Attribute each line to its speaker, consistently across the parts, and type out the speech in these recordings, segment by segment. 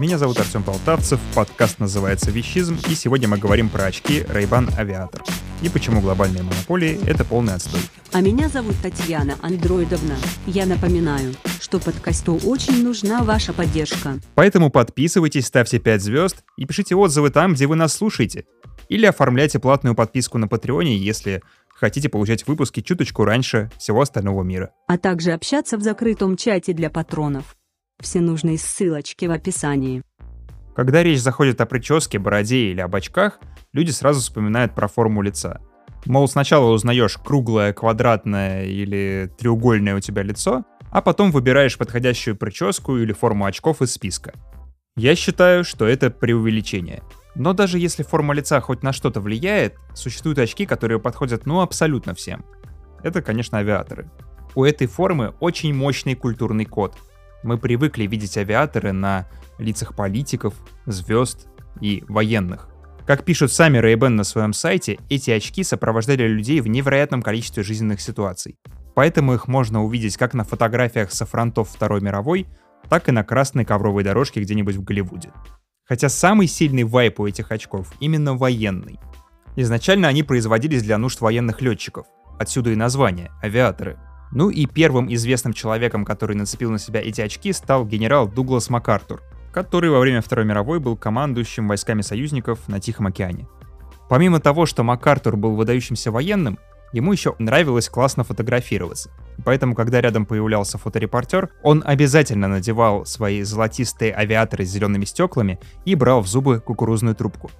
Speaker 1: Меня зовут Артем Полтавцев, подкаст называется «Вещизм», и сегодня мы говорим про очки Ray-Ban Aviator. И почему глобальные монополии — это полный отстой.
Speaker 2: А меня зовут Татьяна Андроидовна. Я напоминаю, что подкасту очень нужна ваша поддержка.
Speaker 1: Поэтому подписывайтесь, ставьте 5 звезд и пишите отзывы там, где вы нас слушаете. Или оформляйте платную подписку на Патреоне, если хотите получать выпуски чуточку раньше всего остального мира.
Speaker 2: А также общаться в закрытом чате для патронов. Все нужные ссылочки в описании.
Speaker 1: Когда речь заходит о прическе, бороде или об очках, люди сразу вспоминают про форму лица. Мол, сначала узнаешь круглое, квадратное или треугольное у тебя лицо, а потом выбираешь подходящую прическу или форму очков из списка. Я считаю, что это преувеличение. Но даже если форма лица хоть на что-то влияет, существуют очки, которые подходят ну абсолютно всем. Это, конечно, авиаторы. У этой формы очень мощный культурный код — мы привыкли видеть авиаторы на лицах политиков, звезд и военных. Как пишут сами ray на своем сайте, эти очки сопровождали людей в невероятном количестве жизненных ситуаций. Поэтому их можно увидеть как на фотографиях со фронтов Второй мировой, так и на красной ковровой дорожке где-нибудь в Голливуде. Хотя самый сильный вайп у этих очков именно военный. Изначально они производились для нужд военных летчиков. Отсюда и название — авиаторы — ну и первым известным человеком, который нацепил на себя эти очки, стал генерал Дуглас МакАртур, который во время Второй мировой был командующим войсками союзников на Тихом океане. Помимо того, что МакАртур был выдающимся военным, ему еще нравилось классно фотографироваться. Поэтому, когда рядом появлялся фоторепортер, он обязательно надевал свои золотистые авиаторы с зелеными стеклами и брал в зубы кукурузную трубку.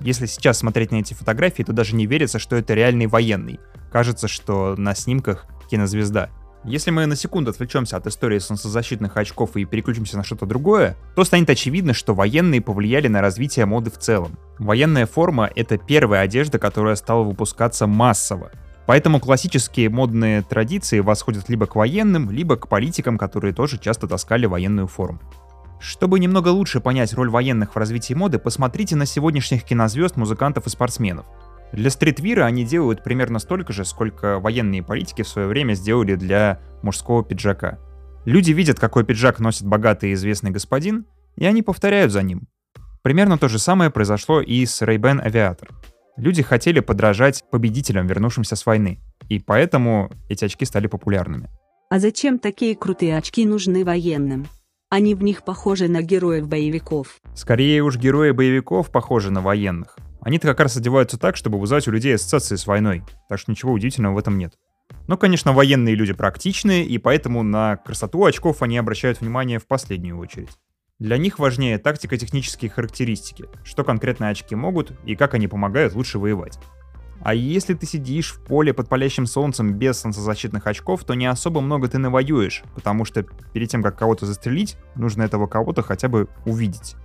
Speaker 1: Если сейчас смотреть на эти фотографии, то даже не верится, что это реальный военный. Кажется, что на снимках кинозвезда. Если мы на секунду отвлечемся от истории солнцезащитных очков и переключимся на что-то другое, то станет очевидно, что военные повлияли на развитие моды в целом. Военная форма — это первая одежда, которая стала выпускаться массово. Поэтому классические модные традиции восходят либо к военным, либо к политикам, которые тоже часто таскали военную форму. Чтобы немного лучше понять роль военных в развитии моды, посмотрите на сегодняшних кинозвезд, музыкантов и спортсменов. Для стритвира они делают примерно столько же, сколько военные политики в свое время сделали для мужского пиджака. Люди видят, какой пиджак носит богатый и известный господин, и они повторяют за ним. Примерно то же самое произошло и с Ray-Ban Aviator. Люди хотели подражать победителям, вернувшимся с войны, и поэтому эти очки стали популярными.
Speaker 2: А зачем такие крутые очки нужны военным? Они в них похожи на героев боевиков.
Speaker 1: Скорее уж герои боевиков похожи на военных. Они-то как раз одеваются так, чтобы вызвать у людей ассоциации с войной, так что ничего удивительного в этом нет. Но, конечно, военные люди практичные, и поэтому на красоту очков они обращают внимание в последнюю очередь. Для них важнее тактико-технические характеристики, что конкретно очки могут и как они помогают лучше воевать. А если ты сидишь в поле под палящим солнцем без солнцезащитных очков, то не особо много ты навоюешь, потому что перед тем, как кого-то застрелить, нужно этого кого-то хотя бы увидеть.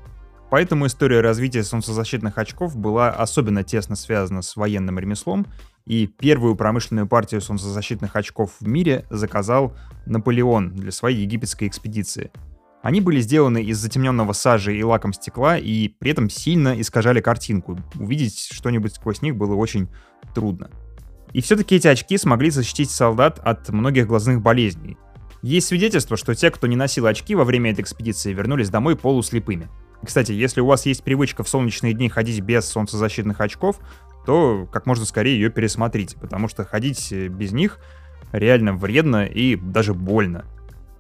Speaker 1: Поэтому история развития солнцезащитных очков была особенно тесно связана с военным ремеслом, и первую промышленную партию солнцезащитных очков в мире заказал Наполеон для своей египетской экспедиции. Они были сделаны из затемненного сажи и лаком стекла, и при этом сильно искажали картинку. Увидеть что-нибудь сквозь них было очень трудно. И все-таки эти очки смогли защитить солдат от многих глазных болезней. Есть свидетельство, что те, кто не носил очки во время этой экспедиции, вернулись домой полуслепыми. Кстати, если у вас есть привычка в солнечные дни ходить без солнцезащитных очков, то как можно скорее ее пересмотрите, потому что ходить э, без них реально вредно и даже больно.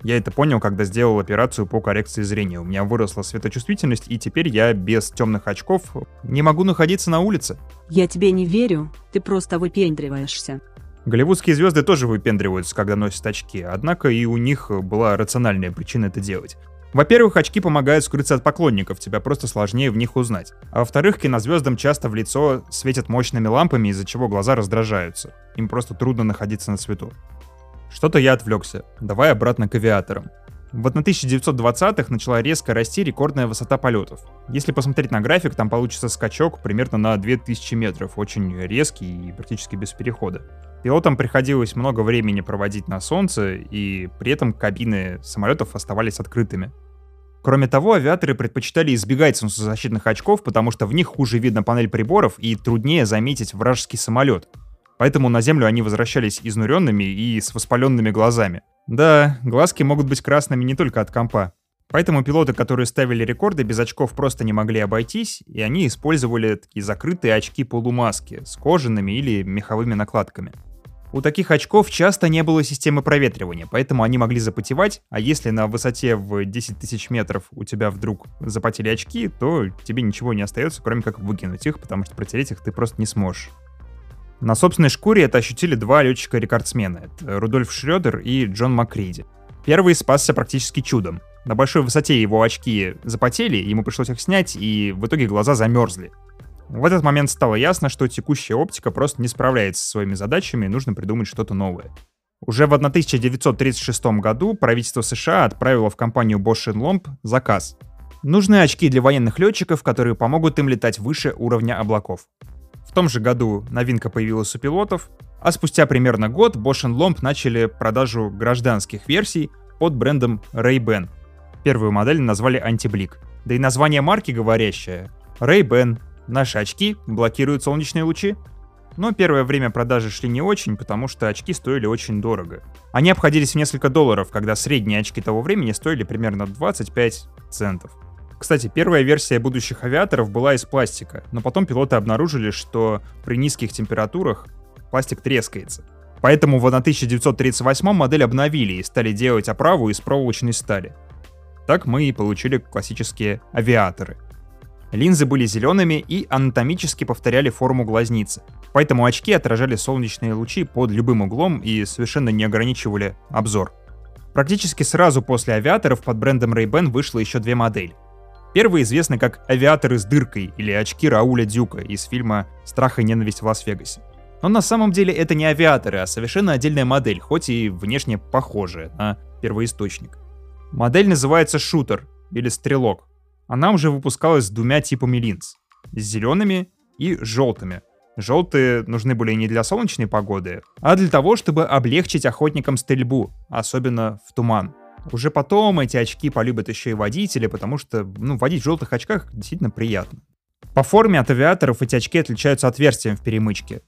Speaker 1: Я это понял, когда сделал операцию по коррекции зрения. У меня выросла светочувствительность, и теперь я без темных очков не могу находиться на улице.
Speaker 2: Я тебе не верю, ты просто выпендриваешься.
Speaker 1: Голливудские звезды тоже выпендриваются, когда носят очки, однако и у них была рациональная причина это делать. Во-первых, очки помогают скрыться от поклонников, тебя просто сложнее в них узнать. А во-вторых, кинозвездам часто в лицо светят мощными лампами, из-за чего глаза раздражаются. Им просто трудно находиться на свету. Что-то я отвлекся. Давай обратно к авиаторам. Вот на 1920-х начала резко расти рекордная высота полетов. Если посмотреть на график, там получится скачок примерно на 2000 метров, очень резкий и практически без перехода. Пилотам приходилось много времени проводить на солнце, и при этом кабины самолетов оставались открытыми. Кроме того, авиаторы предпочитали избегать солнцезащитных очков, потому что в них хуже видно панель приборов и труднее заметить вражеский самолет. Поэтому на Землю они возвращались изнуренными и с воспаленными глазами. Да, глазки могут быть красными не только от компа. Поэтому пилоты, которые ставили рекорды, без очков просто не могли обойтись, и они использовали такие закрытые очки-полумаски с кожаными или меховыми накладками. У таких очков часто не было системы проветривания, поэтому они могли запотевать, а если на высоте в 10 тысяч метров у тебя вдруг запотели очки, то тебе ничего не остается, кроме как выкинуть их, потому что протереть их ты просто не сможешь. На собственной шкуре это ощутили два летчика-рекордсмена. Это Рудольф Шредер и Джон Макриди. Первый спасся практически чудом. На большой высоте его очки запотели, ему пришлось их снять, и в итоге глаза замерзли. В этот момент стало ясно, что текущая оптика просто не справляется со своими задачами, и нужно придумать что-то новое. Уже в 1936 году правительство США отправило в компанию Bosch Lomb заказ. Нужны очки для военных летчиков, которые помогут им летать выше уровня облаков. В том же году новинка появилась у пилотов, а спустя примерно год Bosch Lomb начали продажу гражданских версий под брендом Ray-Ban. Первую модель назвали Anti-Blick. Да и название марки говорящее. Ray-Ban, Наши очки блокируют солнечные лучи. Но первое время продажи шли не очень, потому что очки стоили очень дорого. Они обходились в несколько долларов, когда средние очки того времени стоили примерно 25 центов. Кстати, первая версия будущих авиаторов была из пластика, но потом пилоты обнаружили, что при низких температурах пластик трескается. Поэтому в 1938 модель обновили и стали делать оправу из проволочной стали. Так мы и получили классические авиаторы — Линзы были зелеными и анатомически повторяли форму глазницы. Поэтому очки отражали солнечные лучи под любым углом и совершенно не ограничивали обзор. Практически сразу после авиаторов под брендом Ray-Ban вышло еще две модели. Первые известны как авиаторы с дыркой или очки Рауля Дюка из фильма «Страх и ненависть в Лас-Вегасе». Но на самом деле это не авиаторы, а совершенно отдельная модель, хоть и внешне похожая на первоисточник. Модель называется шутер или стрелок, она уже выпускалась с двумя типами линз. С зелеными и желтыми. Желтые нужны были не для солнечной погоды, а для того, чтобы облегчить охотникам стрельбу, особенно в туман. Уже потом эти очки полюбят еще и водители, потому что ну, водить в желтых очках действительно приятно. По форме от авиаторов эти очки отличаются отверстием в перемычке.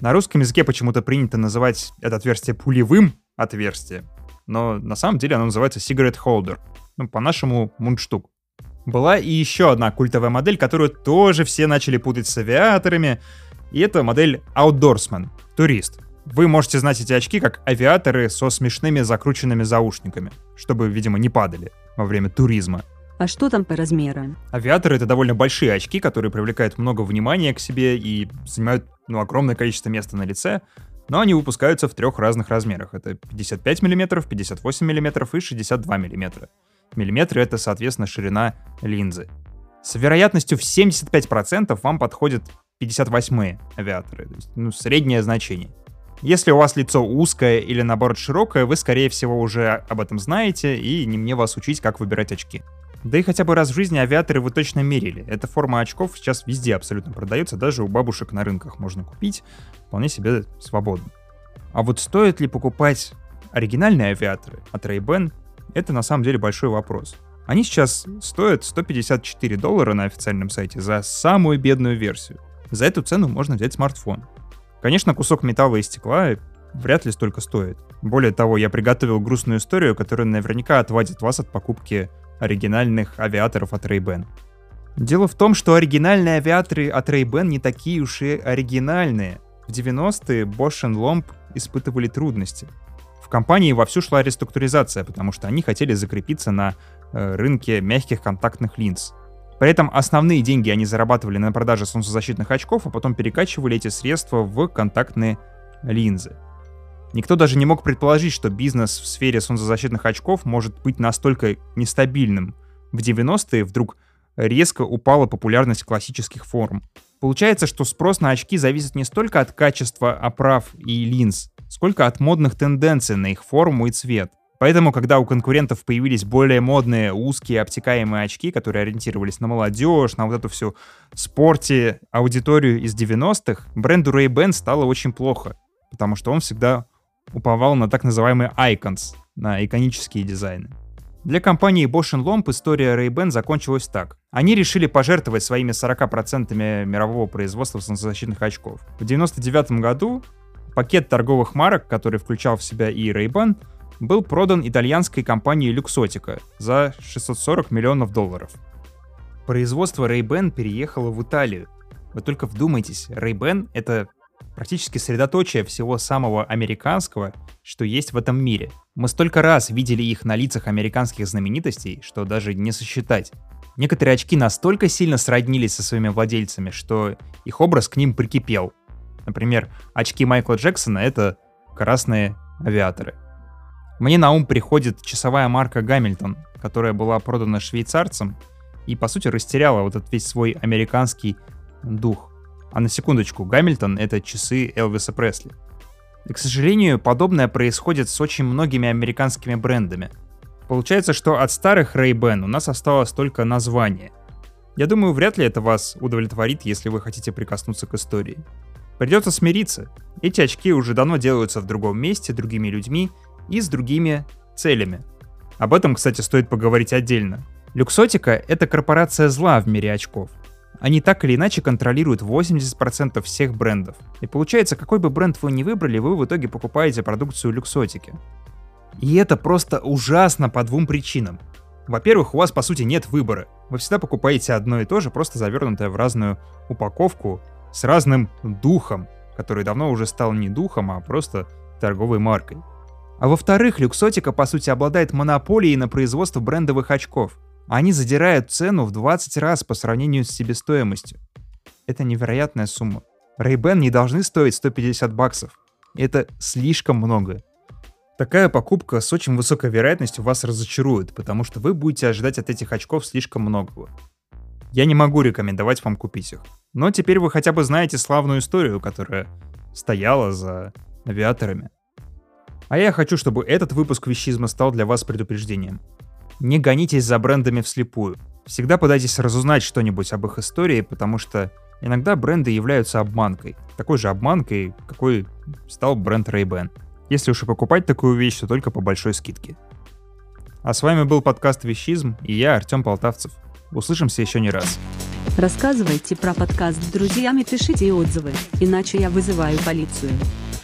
Speaker 1: На русском языке почему-то принято называть это отверстие пулевым отверстием, но на самом деле оно называется cigarette holder, ну, по-нашему мундштук. Была и еще одна культовая модель, которую тоже все начали путать с авиаторами, и это модель Outdoorsman, турист. Вы можете знать эти очки как авиаторы со смешными закрученными заушниками, чтобы, видимо, не падали во время туризма.
Speaker 2: А что там по размерам?
Speaker 1: Авиаторы — это довольно большие очки, которые привлекают много внимания к себе и занимают ну, огромное количество места на лице, но они выпускаются в трех разных размерах. Это 55 мм, 58 мм и 62 мм. Миллиметры — это, соответственно, ширина линзы. С вероятностью в 75% вам подходят 58-е авиаторы, то есть, ну, среднее значение. Если у вас лицо узкое или наоборот широкое, вы, скорее всего, уже об этом знаете, и не мне вас учить, как выбирать очки. Да и хотя бы раз в жизни авиаторы вы точно мерили. Эта форма очков сейчас везде абсолютно продается, даже у бабушек на рынках можно купить, вполне себе свободно. А вот стоит ли покупать оригинальные авиаторы от Ray-Ban это на самом деле большой вопрос. Они сейчас стоят 154 доллара на официальном сайте за самую бедную версию. За эту цену можно взять смартфон. Конечно, кусок металла и стекла вряд ли столько стоит. Более того, я приготовил грустную историю, которая наверняка отвадит вас от покупки оригинальных авиаторов от Ray-Ban. Дело в том, что оригинальные авиаторы от Ray-Ban не такие уж и оригинальные. В 90-е Bosch Lomb испытывали трудности. В компании вовсю шла реструктуризация, потому что они хотели закрепиться на э, рынке мягких контактных линз. При этом основные деньги они зарабатывали на продаже солнцезащитных очков, а потом перекачивали эти средства в контактные линзы. Никто даже не мог предположить, что бизнес в сфере солнцезащитных очков может быть настолько нестабильным. В 90-е вдруг резко упала популярность классических форм. Получается, что спрос на очки зависит не столько от качества оправ и линз, сколько от модных тенденций на их форму и цвет. Поэтому, когда у конкурентов появились более модные узкие обтекаемые очки, которые ориентировались на молодежь, на вот эту всю спорте аудиторию из 90-х, бренду Ray-Ban стало очень плохо, потому что он всегда уповал на так называемые icons, на иконические дизайны. Для компании Bosch Lomb история Ray-Ban закончилась так. Они решили пожертвовать своими 40% мирового производства солнцезащитных очков. В 1999 году пакет торговых марок, который включал в себя и Ray-Ban, был продан итальянской компанией Luxottica за 640 миллионов долларов. Производство Ray-Ban переехало в Италию. Вы только вдумайтесь, Ray-Ban — это практически средоточие всего самого американского, что есть в этом мире. Мы столько раз видели их на лицах американских знаменитостей, что даже не сосчитать. Некоторые очки настолько сильно сроднились со своими владельцами, что их образ к ним прикипел. Например, очки Майкла Джексона — это красные авиаторы. Мне на ум приходит часовая марка Гамильтон, которая была продана швейцарцам и, по сути, растеряла вот этот весь свой американский дух. А на секундочку, Гамильтон — это часы Элвиса Пресли. И, к сожалению, подобное происходит с очень многими американскими брендами. Получается, что от старых Ray-Ban у нас осталось только название. Я думаю, вряд ли это вас удовлетворит, если вы хотите прикоснуться к истории. Придется смириться. Эти очки уже давно делаются в другом месте, другими людьми и с другими целями. Об этом, кстати, стоит поговорить отдельно. Люксотика — это корпорация зла в мире очков. Они так или иначе контролируют 80% всех брендов. И получается, какой бы бренд вы ни выбрали, вы в итоге покупаете продукцию люксотики. И это просто ужасно по двум причинам. Во-первых, у вас по сути нет выбора. Вы всегда покупаете одно и то же, просто завернутое в разную упаковку с разным духом, который давно уже стал не духом, а просто торговой маркой. А во-вторых, Люксотика по сути обладает монополией на производство брендовых очков. Они задирают цену в 20 раз по сравнению с себестоимостью. Это невероятная сумма. Ray-Ban не должны стоить 150 баксов. Это слишком много. Такая покупка с очень высокой вероятностью вас разочарует, потому что вы будете ожидать от этих очков слишком многого. Я не могу рекомендовать вам купить их. Но теперь вы хотя бы знаете славную историю, которая стояла за авиаторами. А я хочу, чтобы этот выпуск вещизма стал для вас предупреждением. Не гонитесь за брендами вслепую. Всегда пытайтесь разузнать что-нибудь об их истории, потому что иногда бренды являются обманкой. Такой же обманкой, какой стал бренд Ray-Ban. Если уж и покупать такую вещь, то только по большой скидке. А с вами был подкаст «Вещизм» и я, Артем Полтавцев. Услышимся еще не раз.
Speaker 2: Рассказывайте про подкаст друзьям и пишите отзывы, иначе я вызываю полицию.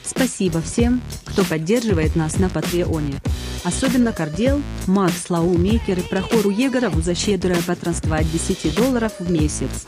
Speaker 2: Спасибо всем, кто поддерживает нас на Патреоне. Особенно Кардел, Макс Лаумейкер и Прохору Егорову за щедрое патронство от 10 долларов в месяц.